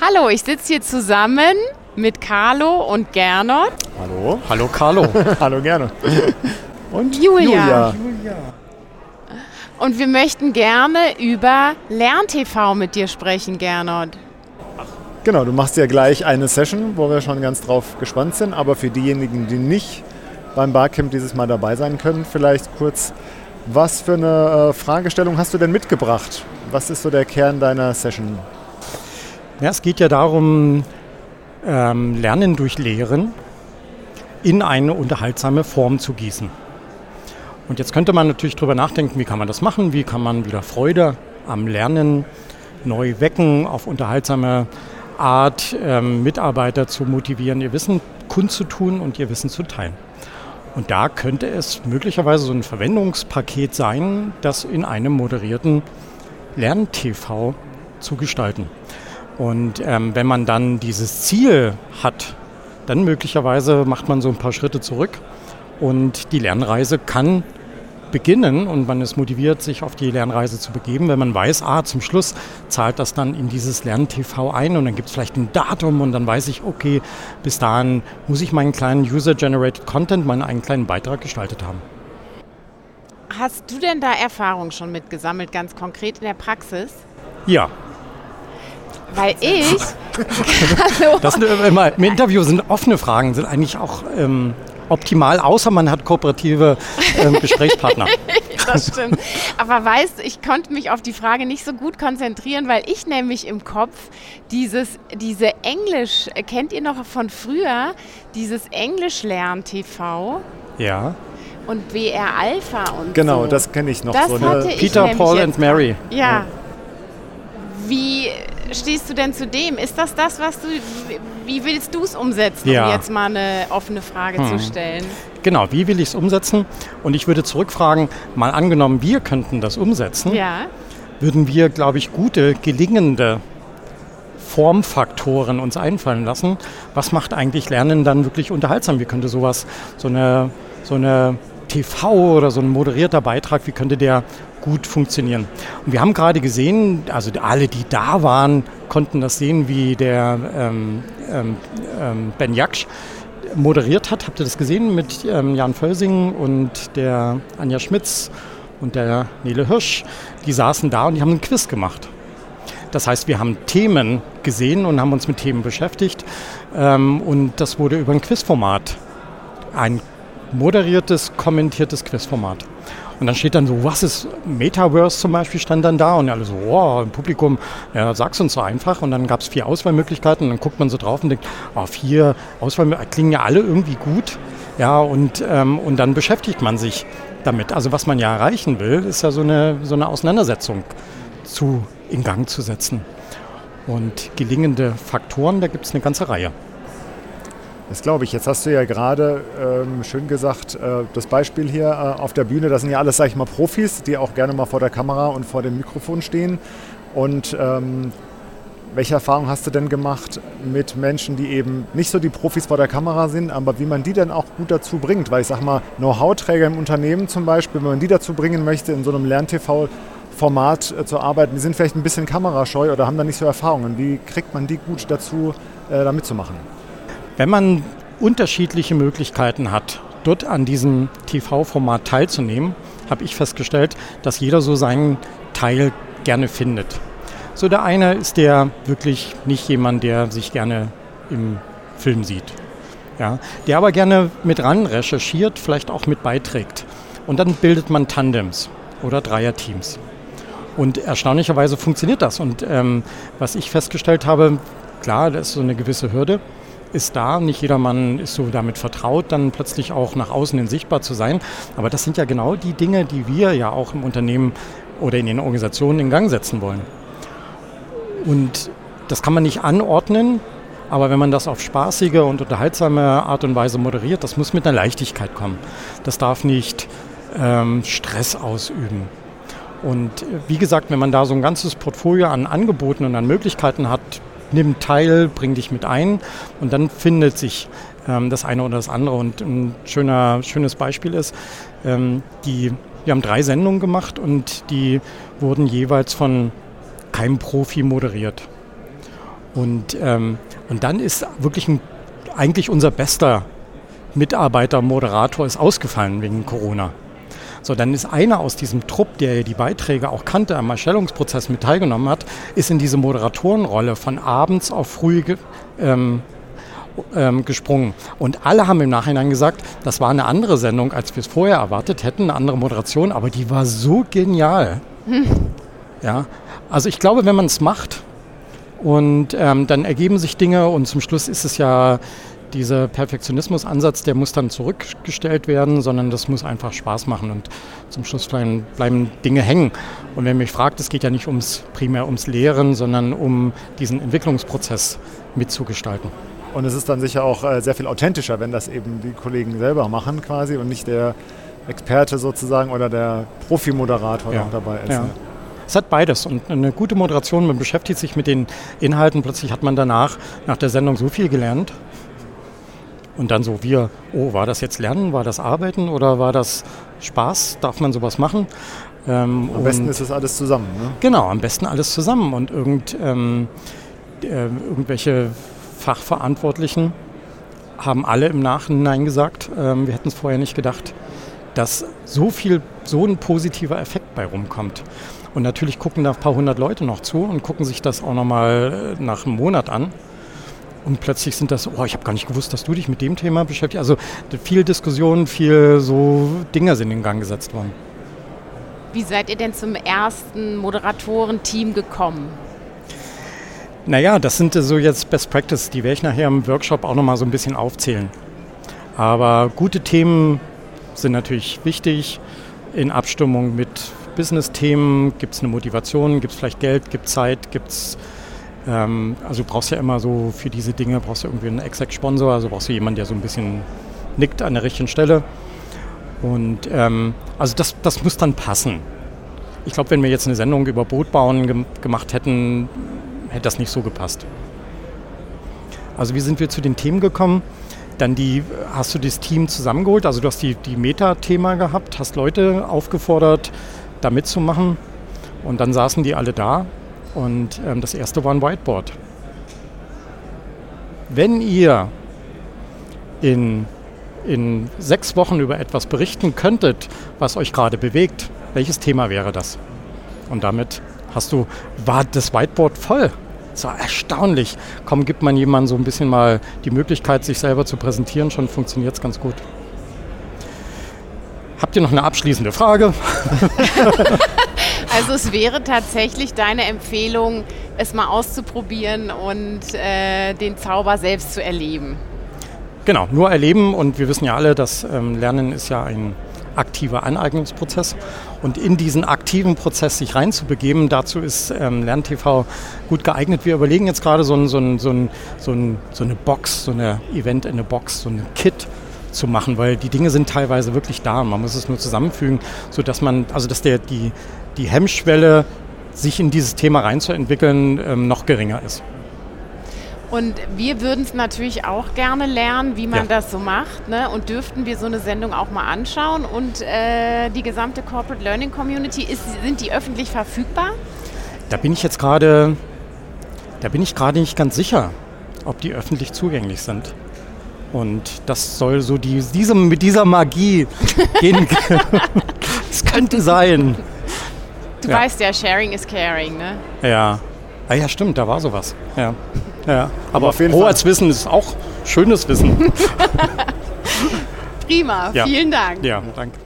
Hallo, ich sitze hier zusammen mit Carlo und Gernot. Hallo. Hallo Carlo. Hallo gerne. Und Julia. Julia. Und wir möchten gerne über LernTV mit dir sprechen, Gernot. Genau, du machst ja gleich eine Session, wo wir schon ganz drauf gespannt sind. Aber für diejenigen, die nicht beim Barcamp dieses Mal dabei sein können, vielleicht kurz, was für eine äh, Fragestellung hast du denn mitgebracht? Was ist so der Kern deiner Session? Ja, es geht ja darum, ähm, Lernen durch Lehren in eine unterhaltsame Form zu gießen. Und jetzt könnte man natürlich darüber nachdenken, wie kann man das machen, wie kann man wieder Freude am Lernen neu wecken, auf unterhaltsame Art ähm, Mitarbeiter zu motivieren, ihr Wissen kundzutun und ihr Wissen zu teilen. Und da könnte es möglicherweise so ein Verwendungspaket sein, das in einem moderierten Lern-TV zu gestalten. Und ähm, wenn man dann dieses Ziel hat, dann möglicherweise macht man so ein paar Schritte zurück und die Lernreise kann beginnen und man ist motiviert, sich auf die Lernreise zu begeben, wenn man weiß, ah, zum Schluss zahlt das dann in dieses Lern-TV ein und dann gibt es vielleicht ein Datum und dann weiß ich, okay, bis dahin muss ich meinen kleinen User-Generated Content, meinen einen kleinen Beitrag gestaltet haben. Hast du denn da Erfahrung schon mitgesammelt, ganz konkret in der Praxis? Ja. Weil ich. das sind immer, Im Interview sind offene Fragen, sind eigentlich auch ähm, optimal, außer man hat kooperative äh, Gesprächspartner. das stimmt. Aber weißt du, ich konnte mich auf die Frage nicht so gut konzentrieren, weil ich nämlich im Kopf dieses, diese Englisch, kennt ihr noch von früher, dieses Englisch-Lern-TV? Ja. Und BR Alpha und Genau, so. das kenne ich noch. Das so hatte ich Peter, Paul and Mary. Ja. Wie stehst du denn zu dem? Ist das das, was du, wie willst du es umsetzen, ja. um jetzt mal eine offene Frage hm. zu stellen? Genau, wie will ich es umsetzen? Und ich würde zurückfragen, mal angenommen, wir könnten das umsetzen, ja. würden wir, glaube ich, gute, gelingende Formfaktoren uns einfallen lassen. Was macht eigentlich Lernen dann wirklich unterhaltsam? Wie könnte sowas, so eine, so eine TV oder so ein moderierter Beitrag, wie könnte der gut funktionieren? Und wir haben gerade gesehen, also alle, die da waren, konnten das sehen, wie der ähm, ähm, ähm Ben Jaksch moderiert hat. Habt ihr das gesehen mit ähm, Jan Völsing und der Anja Schmitz und der Nele Hirsch? Die saßen da und die haben einen Quiz gemacht. Das heißt, wir haben Themen gesehen und haben uns mit Themen beschäftigt. Ähm, und das wurde über ein Quizformat. Ein moderiertes, kommentiertes Quizformat. Und dann steht dann so, was ist Metaverse zum Beispiel, stand dann da und alle so, oh, im Publikum, ja, sag's uns so einfach. Und dann gab es vier Auswahlmöglichkeiten und dann guckt man so drauf und denkt, oh, vier Auswahlmöglichkeiten klingen ja alle irgendwie gut. Ja, und, ähm, und dann beschäftigt man sich damit. Also was man ja erreichen will, ist ja so eine, so eine Auseinandersetzung zu, in Gang zu setzen. Und gelingende Faktoren, da gibt es eine ganze Reihe. Das glaube ich. Jetzt hast du ja gerade ähm, schön gesagt, äh, das Beispiel hier äh, auf der Bühne, das sind ja alles, sag ich mal, Profis, die auch gerne mal vor der Kamera und vor dem Mikrofon stehen. Und ähm, welche Erfahrung hast du denn gemacht mit Menschen, die eben nicht so die Profis vor der Kamera sind, aber wie man die dann auch gut dazu bringt? Weil ich sag mal, Know-how-Träger im Unternehmen zum Beispiel, wenn man die dazu bringen möchte, in so einem Lern-TV-Format äh, zu arbeiten, die sind vielleicht ein bisschen kamerascheu oder haben da nicht so Erfahrungen. Wie kriegt man die gut dazu, äh, da mitzumachen? Wenn man unterschiedliche Möglichkeiten hat, dort an diesem TV-Format teilzunehmen, habe ich festgestellt, dass jeder so seinen Teil gerne findet. So der eine ist der wirklich nicht jemand, der sich gerne im Film sieht. Ja, der aber gerne mit ran recherchiert, vielleicht auch mit beiträgt. Und dann bildet man Tandems oder Dreierteams. Und erstaunlicherweise funktioniert das. Und ähm, was ich festgestellt habe, klar, da ist so eine gewisse Hürde, ist da. Nicht jedermann ist so damit vertraut, dann plötzlich auch nach außen hin sichtbar zu sein. Aber das sind ja genau die Dinge, die wir ja auch im Unternehmen oder in den Organisationen in Gang setzen wollen. Und das kann man nicht anordnen, aber wenn man das auf spaßige und unterhaltsame Art und Weise moderiert, das muss mit einer Leichtigkeit kommen. Das darf nicht ähm, Stress ausüben. Und wie gesagt, wenn man da so ein ganzes Portfolio an Angeboten und an Möglichkeiten hat, nimm teil, bring dich mit ein und dann findet sich ähm, das eine oder das andere. Und ein schöner, schönes Beispiel ist, ähm, die, wir haben drei Sendungen gemacht und die wurden jeweils von keinem Profi moderiert. Und, ähm, und dann ist wirklich ein, eigentlich unser bester Mitarbeiter, Moderator ist ausgefallen wegen Corona. So, dann ist einer aus diesem Trupp, der die Beiträge auch kannte, am Erstellungsprozess mit teilgenommen hat, ist in diese Moderatorenrolle von abends auf früh ähm, ähm, gesprungen. Und alle haben im Nachhinein gesagt, das war eine andere Sendung, als wir es vorher erwartet hätten, eine andere Moderation, aber die war so genial. Hm. Ja, also ich glaube, wenn man es macht und ähm, dann ergeben sich Dinge und zum Schluss ist es ja dieser Perfektionismus-Ansatz, der muss dann zurückgestellt werden, sondern das muss einfach Spaß machen und zum Schluss bleiben, bleiben Dinge hängen. Und wenn mich fragt, es geht ja nicht ums, primär ums Lehren, sondern um diesen Entwicklungsprozess mitzugestalten. Und es ist dann sicher auch äh, sehr viel authentischer, wenn das eben die Kollegen selber machen quasi und nicht der Experte sozusagen oder der Profi-Moderator ja. noch dabei ist. Ja. Ne? Es hat beides und eine gute Moderation, man beschäftigt sich mit den Inhalten, plötzlich hat man danach nach der Sendung so viel gelernt. Und dann so wir, oh, war das jetzt Lernen, war das Arbeiten oder war das Spaß? Darf man sowas machen? Ähm, am besten ist es alles zusammen. Ne? Genau, am besten alles zusammen und irgend, ähm, äh, irgendwelche Fachverantwortlichen haben alle im Nachhinein gesagt, ähm, wir hätten es vorher nicht gedacht, dass so viel, so ein positiver Effekt bei rumkommt. Und natürlich gucken da ein paar hundert Leute noch zu und gucken sich das auch nochmal äh, nach einem Monat an. Und plötzlich sind das, oh, ich habe gar nicht gewusst, dass du dich mit dem Thema beschäftigst. Also viel Diskussion, viel so Dinge sind in Gang gesetzt worden. Wie seid ihr denn zum ersten Moderatorenteam gekommen? Naja, das sind so jetzt Best Practice, die werde ich nachher im Workshop auch nochmal so ein bisschen aufzählen. Aber gute Themen sind natürlich wichtig in Abstimmung mit Business-Themen. Gibt es eine Motivation, gibt es vielleicht Geld, gibt es Zeit, gibt es ähm, also du brauchst ja immer so für diese Dinge brauchst du irgendwie einen Exec-Sponsor, also brauchst du jemanden, der so ein bisschen nickt an der richtigen Stelle. Und ähm, also das, das muss dann passen. Ich glaube, wenn wir jetzt eine Sendung über Bootbauen ge gemacht hätten, hätte das nicht so gepasst. Also wie sind wir zu den Themen gekommen? Dann die, hast du das Team zusammengeholt, also du hast die, die Meta-Thema gehabt, hast Leute aufgefordert, da mitzumachen und dann saßen die alle da und ähm, das erste war ein Whiteboard. Wenn ihr in, in sechs Wochen über etwas berichten könntet, was euch gerade bewegt, welches Thema wäre das? Und damit hast du, war das Whiteboard voll. Das war erstaunlich. Kaum gibt man jemandem so ein bisschen mal die Möglichkeit, sich selber zu präsentieren, schon funktioniert es ganz gut. Habt ihr noch eine abschließende Frage? also es wäre tatsächlich deine Empfehlung, es mal auszuprobieren und äh, den Zauber selbst zu erleben. Genau, nur erleben und wir wissen ja alle, dass ähm, Lernen ist ja ein aktiver Aneignungsprozess. Und in diesen aktiven Prozess sich reinzubegeben, dazu ist ähm, LernTV gut geeignet. Wir überlegen jetzt gerade so, ein, so, ein, so, ein, so, ein, so eine Box, so eine Event in a Box, so ein Kit zu machen, weil die Dinge sind teilweise wirklich da. Man muss es nur zusammenfügen, sodass man, also dass der, die, die Hemmschwelle, sich in dieses Thema reinzuentwickeln, ähm, noch geringer ist. Und wir würden es natürlich auch gerne lernen, wie man ja. das so macht. Ne? Und dürften wir so eine Sendung auch mal anschauen. Und äh, die gesamte Corporate Learning Community, ist, sind die öffentlich verfügbar? Da bin ich jetzt gerade, da bin ich gerade nicht ganz sicher, ob die öffentlich zugänglich sind. Und das soll so die, diese, mit dieser Magie gehen. Es könnte sein. Du ja. weißt ja, Sharing is Caring, ne? Ja. Ah ja, stimmt, da war sowas. Ja. Ja, aber auf jeden Fall. Wissen ist auch schönes Wissen. Prima, ja. vielen Dank. Ja, danke.